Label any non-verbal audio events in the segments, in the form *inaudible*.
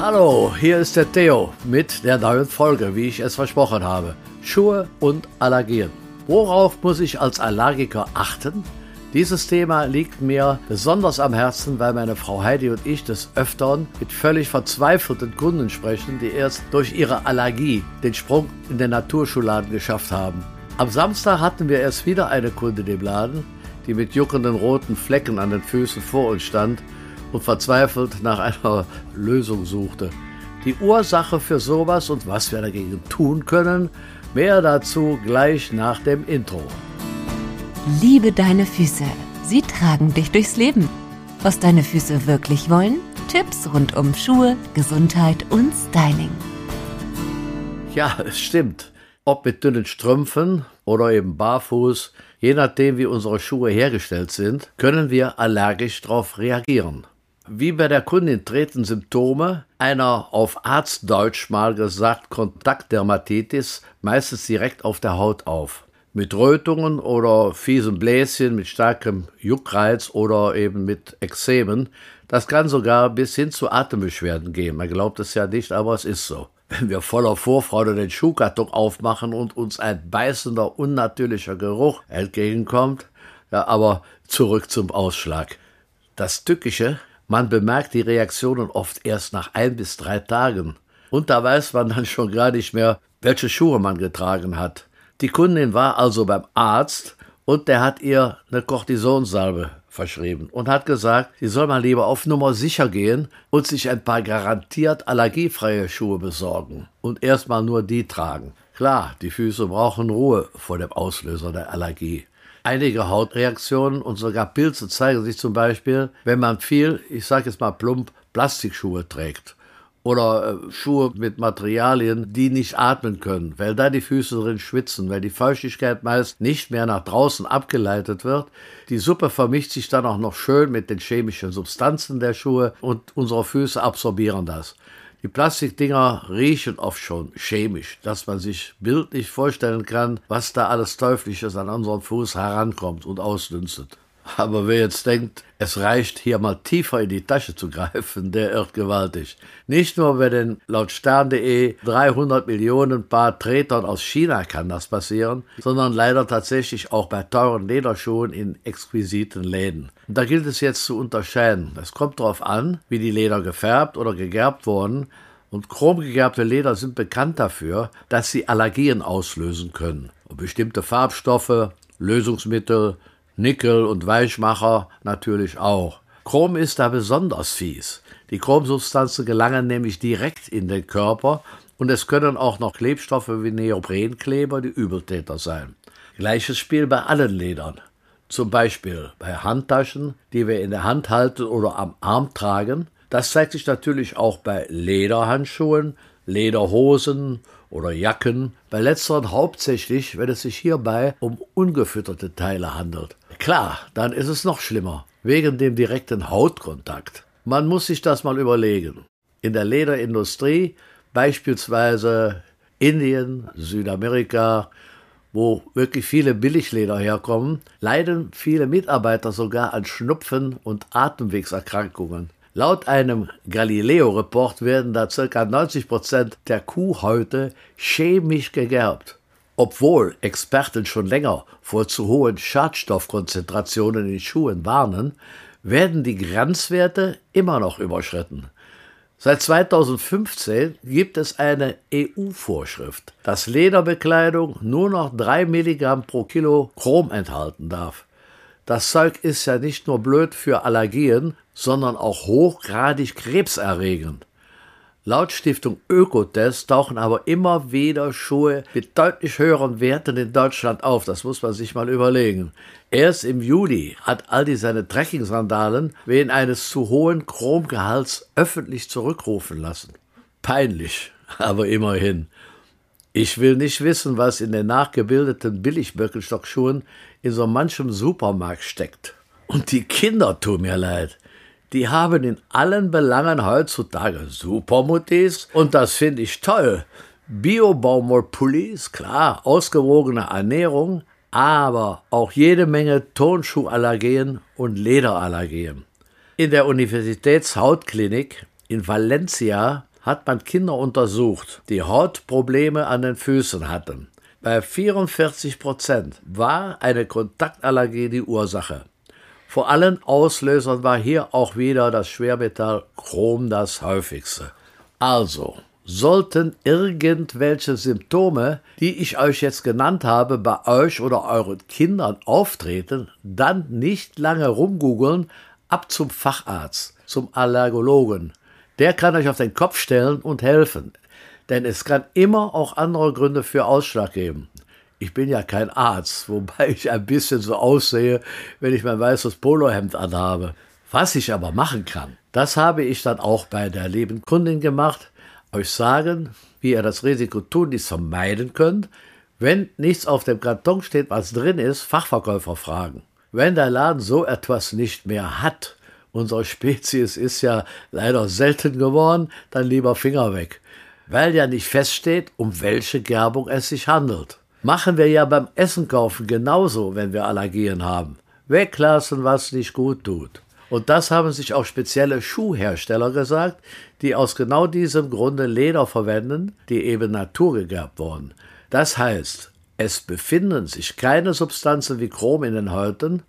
Hallo, hier ist der Theo mit der neuen Folge, wie ich es versprochen habe. Schuhe und Allergien. Worauf muss ich als Allergiker achten? Dieses Thema liegt mir besonders am Herzen, weil meine Frau Heidi und ich des Öfteren mit völlig verzweifelten Kunden sprechen, die erst durch ihre Allergie den Sprung in den Naturschuladen geschafft haben. Am Samstag hatten wir erst wieder eine Kundin im Laden, die mit juckenden roten Flecken an den Füßen vor uns stand und verzweifelt nach einer Lösung suchte. Die Ursache für sowas und was wir dagegen tun können, mehr dazu gleich nach dem Intro. Liebe deine Füße, sie tragen dich durchs Leben. Was deine Füße wirklich wollen? Tipps rund um Schuhe, Gesundheit und Styling. Ja, es stimmt. Ob mit dünnen Strümpfen oder eben barfuß, je nachdem wie unsere Schuhe hergestellt sind, können wir allergisch darauf reagieren. Wie bei der Kundin treten Symptome einer auf Arztdeutsch mal gesagt Kontaktdermatitis meistens direkt auf der Haut auf. Mit Rötungen oder fiesen Bläschen, mit starkem Juckreiz oder eben mit Ekzemen. Das kann sogar bis hin zu Atembeschwerden gehen. Man glaubt es ja nicht, aber es ist so. Wenn wir voller Vorfreude den Schuhkarton aufmachen und uns ein beißender, unnatürlicher Geruch entgegenkommt, ja, aber zurück zum Ausschlag. Das Tückische man bemerkt die Reaktionen oft erst nach ein bis drei Tagen. Und da weiß man dann schon gar nicht mehr, welche Schuhe man getragen hat. Die Kundin war also beim Arzt und der hat ihr eine Cortisonsalbe verschrieben und hat gesagt, sie soll mal lieber auf Nummer sicher gehen und sich ein paar garantiert allergiefreie Schuhe besorgen und erstmal nur die tragen. Klar, die Füße brauchen Ruhe vor dem Auslöser der Allergie. Einige Hautreaktionen und sogar Pilze zeigen sich zum Beispiel, wenn man viel, ich sage jetzt mal plump, Plastikschuhe trägt oder äh, Schuhe mit Materialien, die nicht atmen können, weil da die Füße drin schwitzen, weil die Feuchtigkeit meist nicht mehr nach draußen abgeleitet wird. Die Suppe vermischt sich dann auch noch schön mit den chemischen Substanzen der Schuhe und unsere Füße absorbieren das. Die Plastikdinger riechen oft schon chemisch, dass man sich bildlich vorstellen kann, was da alles Teuflisches an unseren Fuß herankommt und ausdünstet. Aber wer jetzt denkt, es reicht hier mal tiefer in die Tasche zu greifen, der irrt gewaltig. Nicht nur bei den laut Stern.de 300 Millionen Paar Tretern aus China kann das passieren, sondern leider tatsächlich auch bei teuren Lederschuhen in exquisiten Läden. Und da gilt es jetzt zu unterscheiden. Es kommt darauf an, wie die Leder gefärbt oder gegerbt wurden, und chromgegerbte Leder sind bekannt dafür, dass sie Allergien auslösen können. Und bestimmte Farbstoffe, Lösungsmittel, Nickel und Weichmacher natürlich auch. Chrom ist da besonders fies. Die Chromsubstanzen gelangen nämlich direkt in den Körper und es können auch noch Klebstoffe wie Neoprenkleber die Übeltäter sein. Gleiches Spiel bei allen Ledern. Zum Beispiel bei Handtaschen, die wir in der Hand halten oder am Arm tragen. Das zeigt sich natürlich auch bei Lederhandschuhen, Lederhosen oder Jacken, bei letzteren hauptsächlich, wenn es sich hierbei um ungefütterte Teile handelt. Klar, dann ist es noch schlimmer, wegen dem direkten Hautkontakt. Man muss sich das mal überlegen. In der Lederindustrie, beispielsweise Indien, Südamerika, wo wirklich viele Billigleder herkommen, leiden viele Mitarbeiter sogar an Schnupfen und Atemwegserkrankungen. Laut einem Galileo-Report werden da ca. 90 Prozent der Kuhhäute chemisch gegerbt. Obwohl Experten schon länger vor zu hohen Schadstoffkonzentrationen in Schuhen warnen, werden die Grenzwerte immer noch überschritten. Seit 2015 gibt es eine EU-Vorschrift, dass Lederbekleidung nur noch 3 Milligramm pro Kilo Chrom enthalten darf. Das Zeug ist ja nicht nur blöd für Allergien, sondern auch hochgradig krebserregend. Laut Stiftung Ökotest tauchen aber immer wieder Schuhe mit deutlich höheren Werten in Deutschland auf. Das muss man sich mal überlegen. Erst im Juli hat Aldi seine Trekking-Sandalen wegen eines zu hohen Chromgehalts öffentlich zurückrufen lassen. Peinlich, *laughs* aber immerhin. Ich will nicht wissen, was in den nachgebildeten Billig-Birkenstock-Schuhen in so manchem Supermarkt steckt. Und die Kinder tun mir leid die haben in allen Belangen heutzutage Supermuttis und das finde ich toll. Bio-Baumwollpullis, klar, ausgewogene Ernährung, aber auch jede Menge Tonschuhallergien und Lederallergien. In der Universitätshautklinik in Valencia hat man Kinder untersucht, die Hautprobleme an den Füßen hatten. Bei 44 Prozent war eine Kontaktallergie die Ursache. Vor allen Auslösern war hier auch wieder das Schwermetall Chrom das häufigste. Also, sollten irgendwelche Symptome, die ich euch jetzt genannt habe, bei euch oder euren Kindern auftreten, dann nicht lange rumgoogeln, ab zum Facharzt, zum Allergologen. Der kann euch auf den Kopf stellen und helfen. Denn es kann immer auch andere Gründe für Ausschlag geben. Ich bin ja kein Arzt, wobei ich ein bisschen so aussehe, wenn ich mein weißes Polohemd anhabe. Was ich aber machen kann, das habe ich dann auch bei der lieben Kundin gemacht, euch sagen, wie ihr das Risiko tunlichst vermeiden könnt, wenn nichts auf dem Karton steht, was drin ist, Fachverkäufer fragen. Wenn der Laden so etwas nicht mehr hat, unsere Spezies ist ja leider selten geworden, dann lieber Finger weg weil ja nicht feststeht, um welche Gerbung es sich handelt. Machen wir ja beim Essen kaufen genauso, wenn wir Allergien haben. Weglassen, was nicht gut tut. Und das haben sich auch spezielle Schuhhersteller gesagt, die aus genau diesem Grunde Leder verwenden, die eben naturgegerbt wurden. Das heißt, es befinden sich keine Substanzen wie Chrom in den Häuten,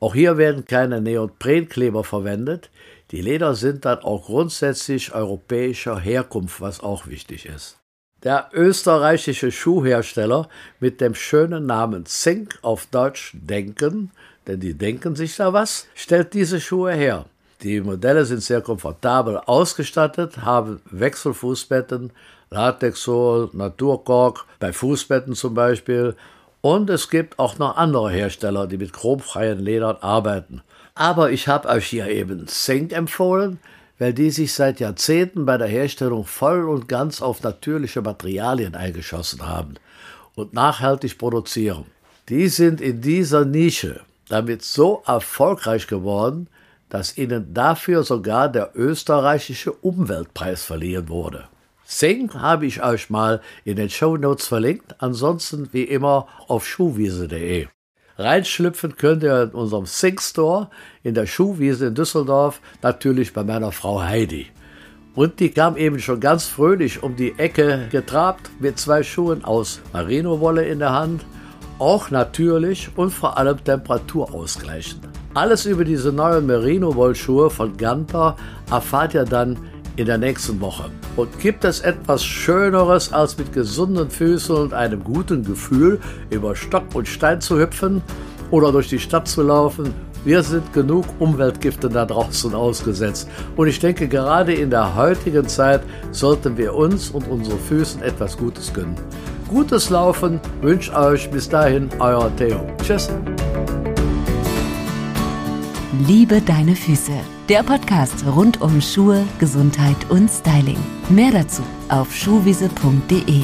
auch hier werden keine Neoprenkleber verwendet, die Leder sind dann auch grundsätzlich europäischer Herkunft, was auch wichtig ist. Der österreichische Schuhhersteller mit dem schönen Namen Zink auf Deutsch Denken, denn die denken sich da was, stellt diese Schuhe her. Die Modelle sind sehr komfortabel ausgestattet, haben Wechselfußbetten, Latexsohl, Naturkork, bei Fußbetten zum Beispiel. Und es gibt auch noch andere Hersteller, die mit chromfreien Ledern arbeiten. Aber ich habe euch hier eben Zink empfohlen, weil die sich seit Jahrzehnten bei der Herstellung voll und ganz auf natürliche Materialien eingeschossen haben und nachhaltig produzieren. Die sind in dieser Nische damit so erfolgreich geworden, dass ihnen dafür sogar der österreichische Umweltpreis verliehen wurde. Zink habe ich euch mal in den Show Notes verlinkt, ansonsten wie immer auf schuhwiese.de. Reinschlüpfen könnt ihr in unserem Sing Store in der Schuhwiese in Düsseldorf, natürlich bei meiner Frau Heidi. Und die kam eben schon ganz fröhlich um die Ecke getrabt mit zwei Schuhen aus Merino-Wolle in der Hand, auch natürlich und vor allem temperaturausgleichend. Alles über diese neuen Merino-Wollschuhe von Ganter erfahrt ihr dann in der nächsten Woche. Und gibt es etwas Schöneres, als mit gesunden Füßen und einem guten Gefühl über Stock und Stein zu hüpfen oder durch die Stadt zu laufen? Wir sind genug Umweltgifte da draußen ausgesetzt. Und ich denke, gerade in der heutigen Zeit sollten wir uns und unseren Füßen etwas Gutes gönnen. Gutes Laufen wünsche euch bis dahin euer Theo. Tschüss. Liebe deine Füße. Der Podcast rund um Schuhe, Gesundheit und Styling. Mehr dazu auf schuhwiese.de.